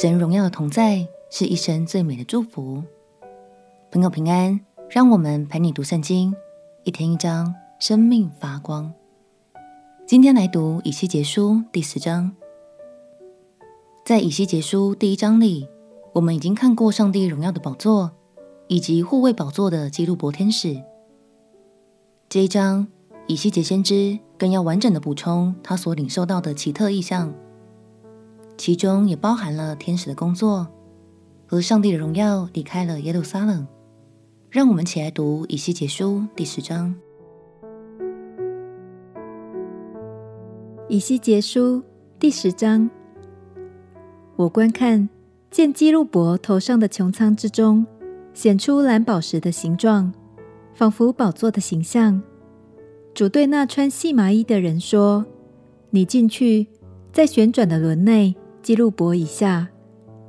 神荣耀的同在是一生最美的祝福。朋友平安，让我们陪你读圣经，一天一章，生命发光。今天来读以西结书第十章。在以西结书第一章里，我们已经看过上帝荣耀的宝座，以及护卫宝座的基路伯天使。这一章，以西结先知更要完整的补充他所领受到的奇特异象，其中也包含了天使的工作和上帝的荣耀离开了耶路撒冷。让我们起来读以西结书第十章。以西结书第十章，我观看，见基路伯头上的穹苍之中显出蓝宝石的形状。仿佛宝座的形象。主对那穿细麻衣的人说：“你进去，在旋转的轮内，基路伯以下，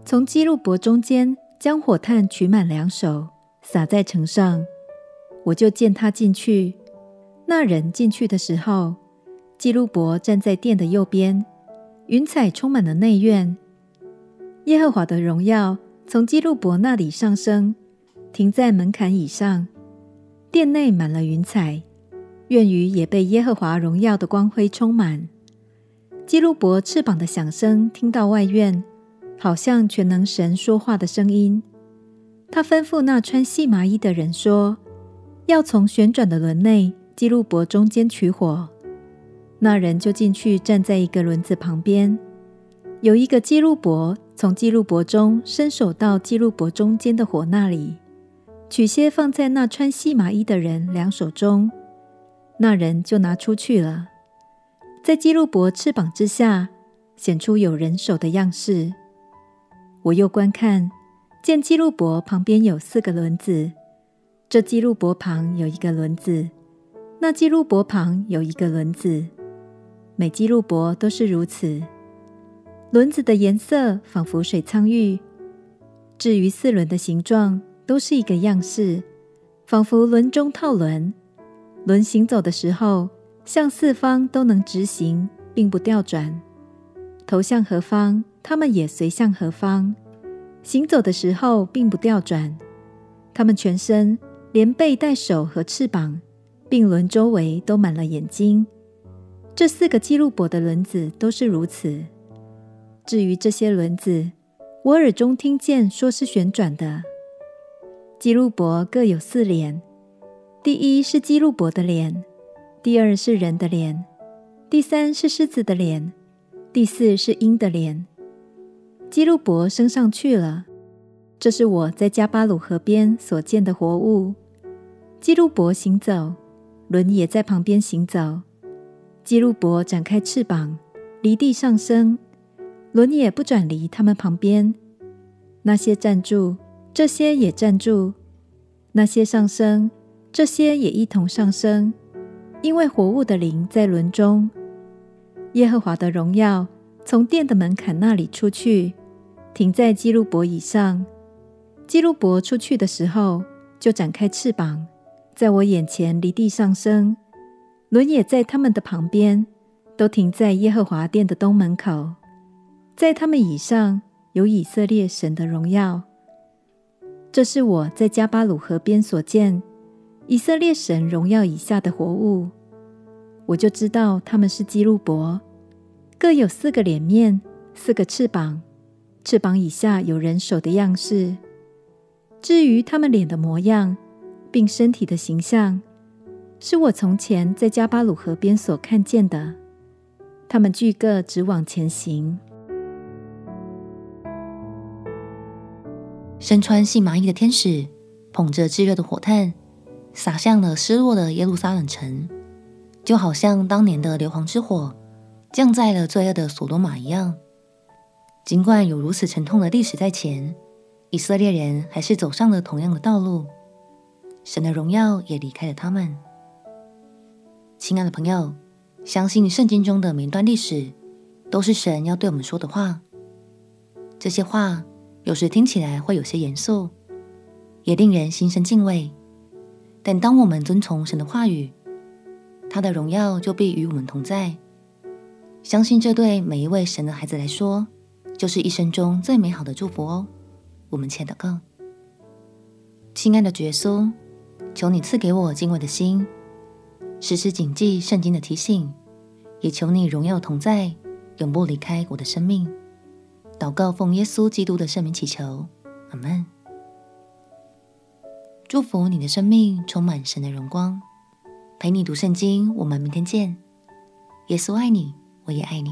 从基路伯中间，将火炭取满两手，洒在城上。我就见他进去。那人进去的时候，基路伯站在殿的右边，云彩充满了内院。耶和华的荣耀从基路伯那里上升，停在门槛以上。”殿内满了云彩，院宇也被耶和华荣耀的光辉充满。基路伯翅膀的响声听到外院，好像全能神说话的声音。他吩咐那穿细麻衣的人说：“要从旋转的轮内，基路伯中间取火。”那人就进去，站在一个轮子旁边，有一个基路伯从基路伯中伸手到基路伯中间的火那里。取些放在那穿细麻衣的人两手中，那人就拿出去了。在基路伯翅膀之下显出有人手的样式。我又观看，见基路伯旁边有四个轮子，这基路伯旁有一个轮子，那基路伯旁有一个轮子，每基路伯都是如此。轮子的颜色仿佛水苍玉。至于四轮的形状，都是一个样式，仿佛轮中套轮。轮行走的时候，向四方都能直行，并不调转。头向何方，他们也随向何方。行走的时候，并不调转。他们全身连背带手和翅膀，并轮周围都满了眼睛。这四个基路伯的轮子都是如此。至于这些轮子，我耳中听见说是旋转的。基路伯各有四脸，第一是基路伯的脸，第二是人的脸，第三是狮子的脸，第四是鹰的脸。基路伯升上去了，这是我在加巴鲁河边所见的活物。基路伯行走，轮也在旁边行走。基路伯展开翅膀，离地上升，轮也不转离他们旁边。那些站住。这些也站住，那些上升，这些也一同上升，因为活物的灵在轮中。耶和华的荣耀从殿的门槛那里出去，停在基路伯以上。基路伯出去的时候，就展开翅膀，在我眼前离地上升。轮也在他们的旁边，都停在耶和华殿的东门口，在他们以上有以色列神的荣耀。这是我在加巴鲁河边所见以色列神荣耀以下的活物，我就知道他们是基路伯，各有四个脸面，四个翅膀，翅膀以下有人手的样式。至于他们脸的模样，并身体的形象，是我从前在加巴鲁河边所看见的。他们俱各直往前行。身穿细麻衣的天使捧着炙热的火炭，洒向了失落的耶路撒冷城，就好像当年的硫磺之火降在了罪恶的所多玛一样。尽管有如此沉痛的历史在前，以色列人还是走上了同样的道路，神的荣耀也离开了他们。亲爱的朋友，相信圣经中的每段历史都是神要对我们说的话，这些话。有时听起来会有些严肃，也令人心生敬畏。但当我们遵从神的话语，他的荣耀就必与我们同在。相信这对每一位神的孩子来说，就是一生中最美好的祝福哦。我们且祷告，亲爱的耶稣，求你赐给我敬畏的心，时时谨记圣经的提醒，也求你荣耀同在，永不离开我的生命。祷告奉耶稣基督的圣名祈求，阿门。祝福你的生命充满神的荣光，陪你读圣经。我们明天见。耶稣爱你，我也爱你。